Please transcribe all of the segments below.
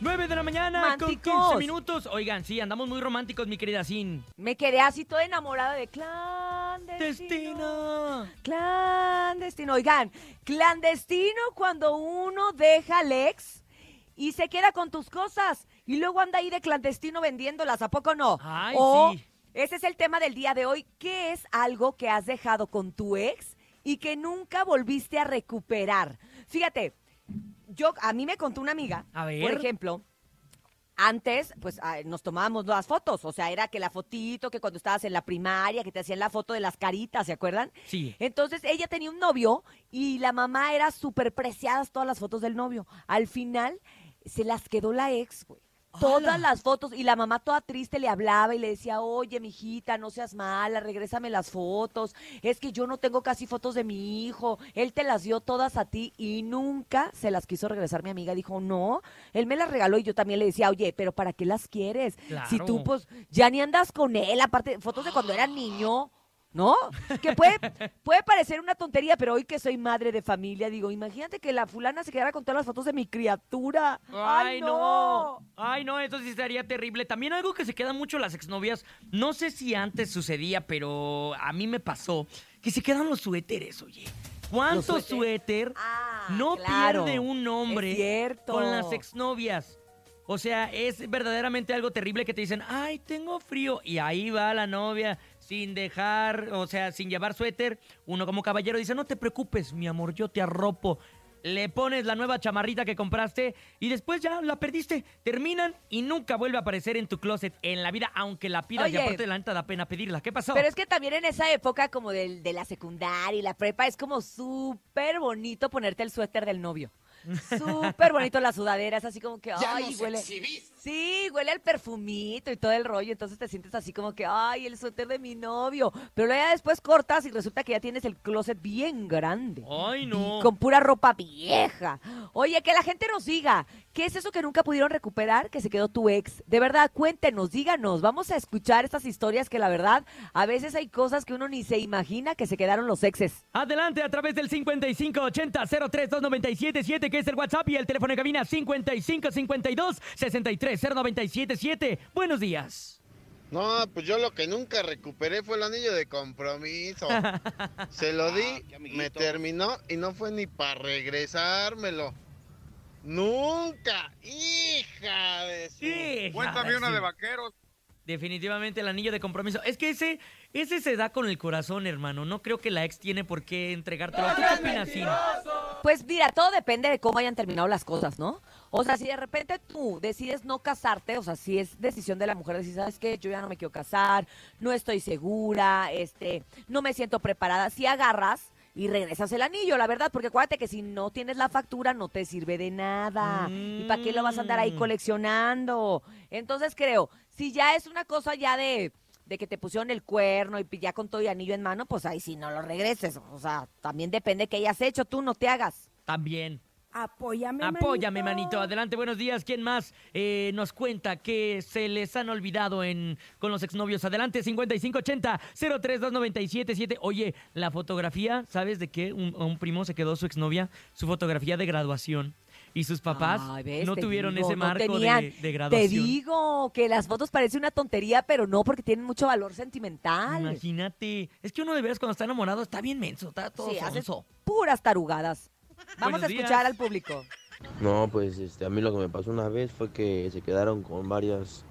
9 de la mañana con Mánticos. 15 minutos. Oigan, sí, andamos muy románticos, mi querida Sin. Me quedé así toda enamorada de clandestino. Destina. Clandestino. Oigan, clandestino cuando uno deja al ex y se queda con tus cosas y luego anda ahí de clandestino vendiéndolas, ¿a poco no? Ay, o, sí. Ese es el tema del día de hoy. ¿Qué es algo que has dejado con tu ex y que nunca volviste a recuperar? Fíjate, yo a mí me contó una amiga, A ver. por ejemplo, antes, pues ah, nos tomábamos las fotos, o sea, era que la fotito, que cuando estabas en la primaria, que te hacían la foto de las caritas, ¿se acuerdan? Sí. Entonces ella tenía un novio y la mamá era súper preciadas todas las fotos del novio. Al final se las quedó la ex, güey. Todas las fotos y la mamá toda triste le hablaba y le decía, oye, mijita, no seas mala, regrésame las fotos. Es que yo no tengo casi fotos de mi hijo. Él te las dio todas a ti y nunca se las quiso regresar mi amiga. Dijo, no, él me las regaló y yo también le decía, oye, pero ¿para qué las quieres? Si tú, pues, ya ni andas con él, aparte, fotos de cuando era niño. ¿No? Que puede, puede parecer una tontería, pero hoy que soy madre de familia, digo, imagínate que la fulana se quedara con todas las fotos de mi criatura. Ay, no. Ay, no, eso sí estaría terrible. También algo que se quedan mucho las exnovias, no sé si antes sucedía, pero a mí me pasó, que se quedan los suéteres, oye. ¿Cuánto suéter Ah, no claro. pierde un hombre con las exnovias? O sea, es verdaderamente algo terrible que te dicen, ay, tengo frío. Y ahí va la novia sin dejar, o sea, sin llevar suéter. Uno como caballero dice, no te preocupes, mi amor, yo te arropo. Le pones la nueva chamarrita que compraste y después ya la perdiste. Terminan y nunca vuelve a aparecer en tu closet en la vida, aunque la pidas. Y aparte de la neta da pena pedirla. ¿Qué pasó? Pero es que también en esa época como del- de, la secundaria y la prepa es como súper bonito ponerte el suéter del novio. Súper bonito la sudadera, es así como que, ay, huele. Sí, huele al perfumito y todo el rollo, entonces te sientes así como que, ay, el suéter de mi novio. Pero luego ya después cortas y resulta que ya tienes el closet bien grande. Ay, no. Con pura ropa vieja. Oye, que la gente nos diga, ¿qué es eso que nunca pudieron recuperar que se quedó tu ex? De verdad, cuéntenos, díganos. Vamos a escuchar estas historias que la verdad, a veces hay cosas que uno ni se imagina que se quedaron los exes. Adelante a través del 5580-032977, que es el WhatsApp y el teléfono de cabina 5552-630977. Buenos días. No, pues yo lo que nunca recuperé fue el anillo de compromiso. Se lo di, me terminó y no fue ni para regresármelo. Nunca, hija de su... Sí, Cuéntame una sí. de vaqueros. Definitivamente el anillo de compromiso. Es que ese, ese se da con el corazón, hermano. No creo que la ex tiene por qué entregártelo. ¿Tú qué opinas? Pues mira, todo depende de cómo hayan terminado las cosas, ¿no? O sea, si de repente tú decides no casarte, o sea, si es decisión de la mujer decir, ¿sabes qué? Yo ya no me quiero casar, no estoy segura, este, no me siento preparada. Si agarras y regresas el anillo, la verdad, porque acuérdate que si no tienes la factura no te sirve de nada. ¿Y para qué lo vas a andar ahí Mm. coleccionando? Entonces creo, si ya es una cosa ya de de que te pusieron el cuerno y ya con todo y anillo en mano, pues ahí sí no lo regreses. O sea, también depende de qué hayas hecho, tú no te hagas. También. Apóyame, Apóyame, manito. Adelante, buenos días. ¿Quién más eh, nos cuenta que se les han olvidado en, con los exnovios? Adelante, 5580-032977. Oye, la fotografía, ¿sabes de qué? Un, un primo se quedó su exnovia, su fotografía de graduación. Y sus papás ves, no tuvieron digo, ese no marco tenían. de, de Te graduación. digo que las fotos parecen una tontería, pero no porque tienen mucho valor sentimental. Imagínate. Es que uno de veras cuando está enamorado está bien menso, está todo Sí, puras tarugadas. Vamos Buenos a escuchar días. al público. No, pues este, a mí lo que me pasó una vez fue que se quedaron con varias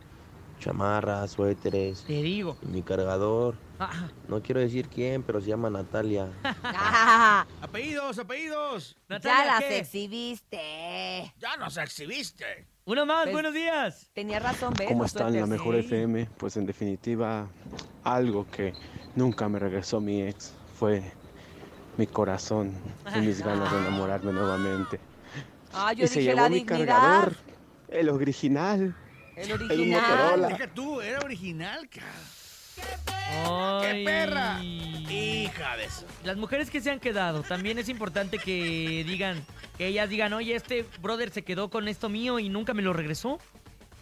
chamarras, suéteres, Te digo. mi cargador. Ah, No quiero decir quién, pero se llama Natalia. Ah, Apellidos, apellidos. ya Natalia, las ¿qué? exhibiste. Ya nos exhibiste. Uno más, Pues- buenos días. Tenía razón, ¿ves? ¿Cómo están? La mejor sí. FM. Pues en definitiva, algo que nunca me regresó mi ex fue mi corazón y mis ganas de enamorarme nuevamente. Ah, yo y se dije llevó la mi dignidad. cargador, el original. El original. Motorola. Deja tú, era original, cara. Ay. ¡Qué perra! Hija de eso. Las mujeres que se han quedado, también es importante que digan, que ellas digan, oye, este brother se quedó con esto mío y nunca me lo regresó.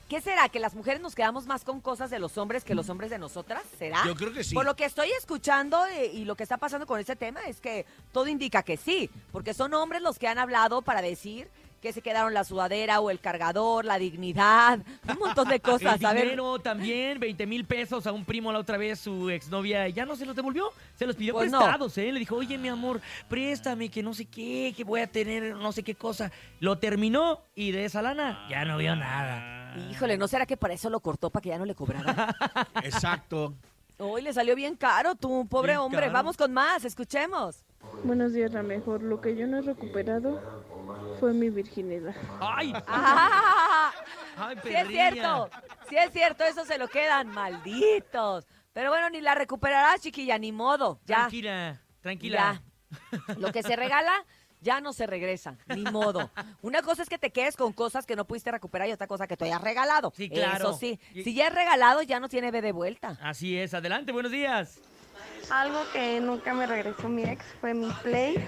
¿Qué será? ¿Que las mujeres nos quedamos más con cosas de los hombres que los hombres de nosotras? ¿Será? Yo creo que sí. Por lo que estoy escuchando eh, y lo que está pasando con este tema es que todo indica que sí, porque son hombres los que han hablado para decir que se quedaron la sudadera o el cargador, la dignidad, un montón de cosas. El A ver, dinero también, 20 mil pesos a un primo la otra vez, su exnovia, ya no se los devolvió, se los pidió Pues no. prestados, ¿eh? Le dijo, oye, mi amor, préstame, que no sé qué, que voy a tener no sé qué cosa. Lo terminó y de esa lana ya no vio nada. híjole, ¿no será que para eso lo cortó para que ya no le cobrara? Exacto. Hoy le salió bien caro, tú, pobre Bien hombre. caro. Vamos con más, escuchemos. Buenos días, la mejor. Lo que yo no he recuperado fue mi virginidad. ¡Ay! ¡Ah! ¡Ay, Sí es cierto, sí es cierto, eso se lo quedan, malditos. Pero bueno, ni la recuperarás, chiquilla, ni modo. Ya, Tranquila, tranquila. ya. Lo que se regala, ya no se regresa, ni modo. Una cosa es que te quedes con cosas que no pudiste recuperar y otra cosa que te hayas regalado. Sí, claro. Eso sí, si ya es regalado, ya no tiene B de vuelta. Así es, adelante, buenos días. Algo que nunca me regresó mi ex fue mi Play.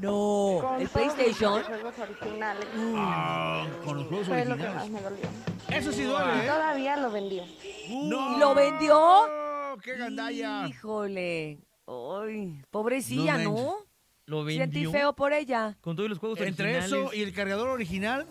No, con el todos mis PlayStation. juegos originales. Ah, con los juegos Fue lo que más originales. me dolió. Eso sí Y duele, ¿eh? todavía lo vendió. ¡No! ¿Y lo vendió? ¡Oh, ¡Qué gandalla! Híjole. Ay, pobrecilla, No ¿no? Lo Sentí vendió feo por ella. con todos los juegos Entre originales. eso y el cargador original,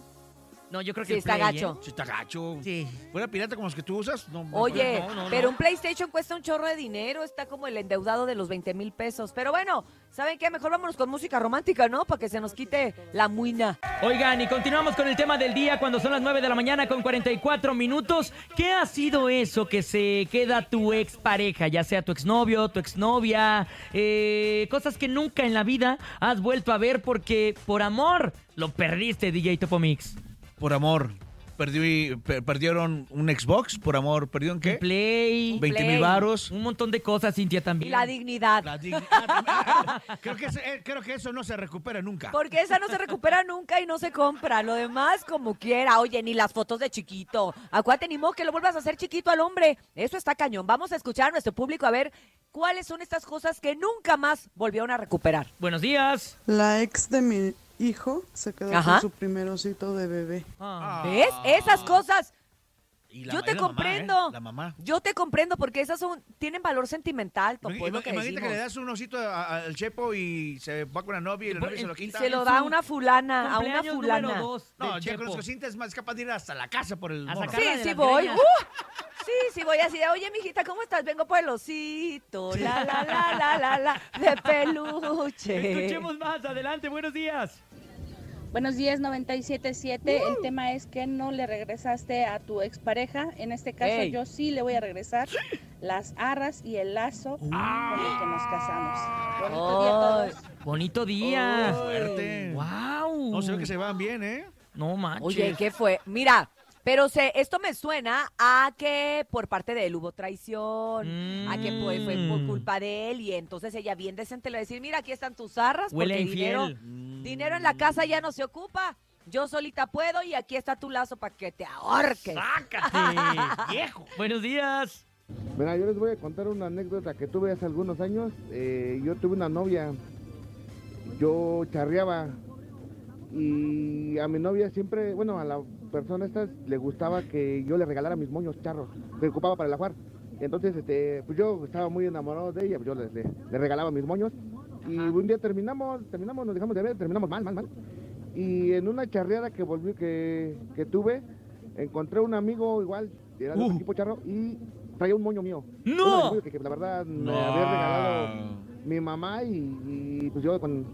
No, yo creo que Sí, el está Play, ¿eh? gacho. si está gacho. Sí. ¿Fuera pirata como los que tú usas? No, no, Oye, no, no, pero no. un PlayStation cuesta un chorro de dinero, está como el endeudado de los 20 mil pesos. Pero bueno, ¿saben qué? Mejor vámonos con música romántica, ¿no? Para que se nos quite la muina. Oigan, y continuamos con el tema del día cuando son las 9 de la mañana con 44 minutos. ¿Qué ha sido eso que se queda tu expareja, ya sea tu exnovio, tu exnovia? eh, cosas que nunca en la vida has vuelto a ver porque por amor lo perdiste, DJ Topo Mix. Por amor. Perdí, per- perdieron un Xbox, por amor. ¿Perdieron qué? Play, 20 Play. mil varos. un montón de cosas, Cintia Y también. la dignidad. La dig- creo, que ese- eh, creo que eso no se recupera nunca. Porque esa no se recupera nunca y no se compra. Lo demás, como quiera. Oye, ni las fotos de chiquito. Acuérdate, ni modo que lo vuelvas a hacer chiquito al hombre. Eso está cañón. Vamos a escuchar a nuestro público a ver cuáles son estas cosas que nunca más volvieron a recuperar. Buenos días. La ex de mi hijo se quedó Ajá. con su primer osito de bebé. Ah. ¿Ves? Esas cosas. Y la- Yo y te la mamá, comprendo. ¿eh? La mamá. Yo te comprendo porque esas son tienen valor sentimental, Topo, Imag- es lo que Imagínate que le das un osito al Chepo y se va con la novia y la Por- novia se lo y quita. Se lo da a una fulana, a una fulana. dos No, ya con los cocientes es más capaz de ir hasta la casa por el mono. Sí, sí voy. ¡Uh! Sí, sí voy así de, oye, mijita, ¿cómo estás? Vengo por el osito, la, la, la, la, la, la, de peluche. Escuchemos más, adelante, buenos días. Buenos días, 97.7. El tema es que no le regresaste a tu expareja. En este caso, yo sí le voy a regresar las arras y el lazo con el que nos casamos. Bonito día a todos. Bonito día. Fuerte. Wow. No ve que se van bien, ¿eh? No manches. Oye, ¿qué fue? Mira, pero se, esto me suena a que por parte de él hubo traición, a que fue por Mm. culpa de él y entonces ella bien decente le va a decir, mira, aquí están tus arras Huele a porque dinero, dinero en la casa ya no se ocupa. Yo solita puedo y aquí está tu lazo para que te ahorques. ¡Sácate, viejo! Buenos días. Mira, yo les voy a contar una anécdota que tuve hace algunos años. Eh, yo tuve una novia, yo charreaba y a mi novia siempre, bueno, a la persona esta le gustaba que yo le regalara mis moños charros, me ocupaba para el ajuar. Entonces, este, pues yo estaba muy enamorado de ella, pues yo le, le- le regalaba mis moños y un día terminamos, terminamos, nos dejamos de ver, terminamos mal, mal, mal. Y en una charreada que volví, que, que tuve, encontré un amigo igual, era de Uh. equipo charro y traía un moño mío. ¡No! Moño que, que la verdad me había regalado mi mamá y, y, pues yo con,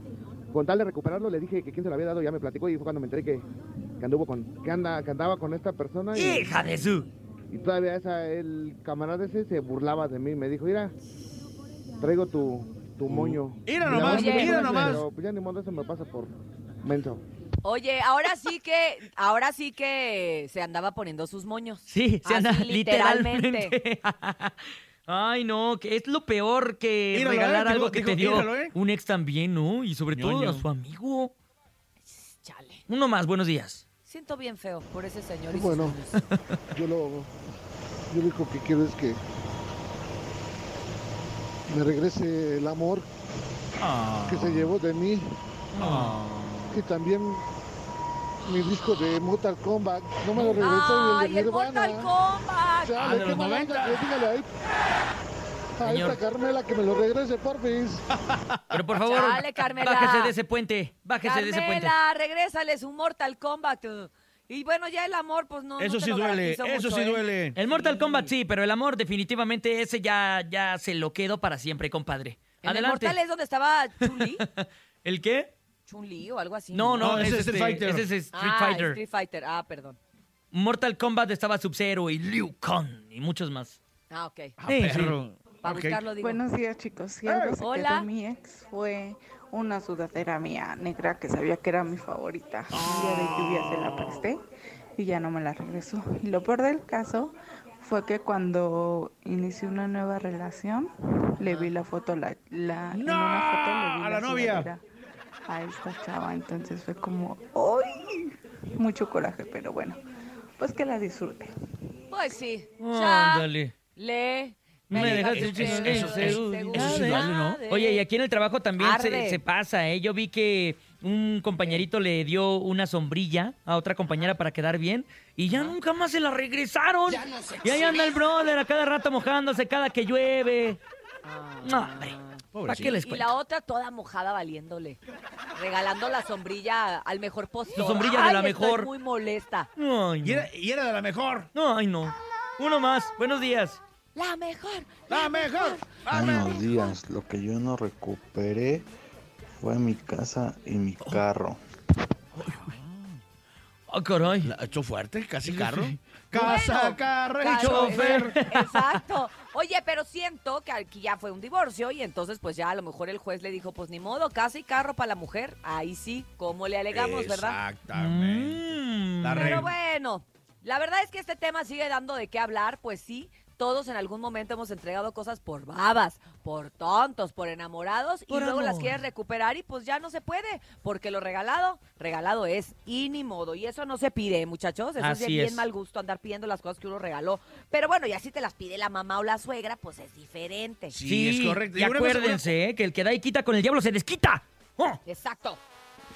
con tal de recuperarlo le dije que quién se lo había dado, ya me platicó y fue cuando me enteré que, que anduvo con, que anda, que andaba con esta persona y, ¡Hija de su! y todavía esa, el camarada ese se burlaba de mí, me dijo, mira, traigo tu, tu moño. Mira nomás, mira pues, nomás. Pero pues ya ni modo, eso me pasa por menso. Oye, ahora sí que, ahora sí que se andaba poniendo sus moños. Sí, se anda literalmente. Ay, no, que es lo peor que Míralo, regalar eh, algo que te dio míralo, eh. un ex también, ¿no? Y sobre todo a su amigo. Chale. Uno más, buenos días. Siento bien feo por ese señor y Bueno. Yo lo, yo lo único que quiero es que me regrese el amor Ah. que se llevó de mí Ah. y también mi disco de Mortal Kombat. No me lo regresó ¡Ay, ni el el de Nirvana. Mortal Kombat! Chale, Ah, de qué los mala 90. onda, que dígale ahí. A Señor. esta Carmela que me lo regrese, porfis. Pero por favor, Chale, Carmela. bájese de ese puente. Bájese de ese puente. Carmela, regrésale su Mortal Kombat. Y bueno, ya el amor, pues no. Eso no te sí lo duele, garantizo eso mucho, sí ¿eh? duele. El Mortal Kombat sí, pero el amor definitivamente ese ya, ya se lo quedo para siempre, compadre. En el Adelante. Mortal es donde estaba Chun-Li. ¿El qué? Chun-Li o algo así. No, no, No, ese es Street Fighter. Ese es Street Ah, Fighter. Street Fighter. Ah, perdón. Mortal Kombat estaba Sub-Zero y Liu Kang y muchos más. Ah, ok. Ah, Sí, sí. perro. Para Ok. buscarlo, digo. Buenos días, chicos. Si algo se Hola. quedó mi ex fue una sudadera mía negra que sabía que era mi favorita. Un día de lluvia se la presté y ya no me la regresó. Y lo peor del caso fue que cuando inicié una nueva relación, le vi la foto, la, la, en ¡No! una foto le vi ¡A la novia! sudadera A esta chava, entonces fue como, ¡ay! Mucho coraje, pero bueno, pues que la disfrute. Pues sí. Ya. Ándale. Le. Me dejaste Eso- sin eso- eso- eso sí duele, ¿no? Oye, y aquí en el trabajo también se, Arde. se pasa, ¿eh? Yo vi que un compañerito le dio una sombrilla a otra compañera para quedar bien y ya nunca más se la regresaron. y ahí anda el brother a cada rato mojándose cada que llueve. No, hombre. ¿Para qué les Y cuento? la otra toda mojada valiéndole. Regalando la sombrilla al mejor postor. Su sombrilla de Ay, la estoy mejor. muy molesta. Ay, Y no. era, y era de la mejor. No, ay, no. Uno más. Buenos días. La mejor. La mejor. La mejor. Buenos días, lo que yo no recuperé fue mi casa y mi carro. Ah, caray. La- echó fuerte, casi carro. sí. Casa, carro y chofer. Exacto. Oye, pero siento que aquí ya fue un divorcio y entonces pues ya a lo mejor el juez le dijo, pues ni modo, casa y carro para la mujer. Ahí sí, como le alegamos, ¿verdad? Exactamente. Mm. Pero bueno, la verdad es que este tema sigue dando de qué hablar, pues sí. Todos en algún momento hemos entregado cosas por babas, por tontos, por enamorados Por y luego las quieres recuperar y pues ya no se puede, porque lo regalado, regalado es y ni modo. Y eso no se pide, muchachos. Eso es Así bien es. mal gusto andar pidiendo las cosas que uno regaló. Pero bueno, ya si te las pide la mamá o la suegra, pues es diferente. Sí, es correcto. Y Y una cosa- acuérdense, ¿eh? que el que da y quita con el diablo se desquita. ¡Oh! Exacto.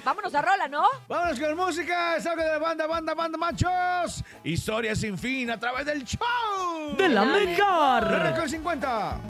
Vámonos a rola, ¿no? Vámonos con música, salga de la banda, banda, banda, machos. Historia sin fin a través del show. ¡De la mejor! De Record 50.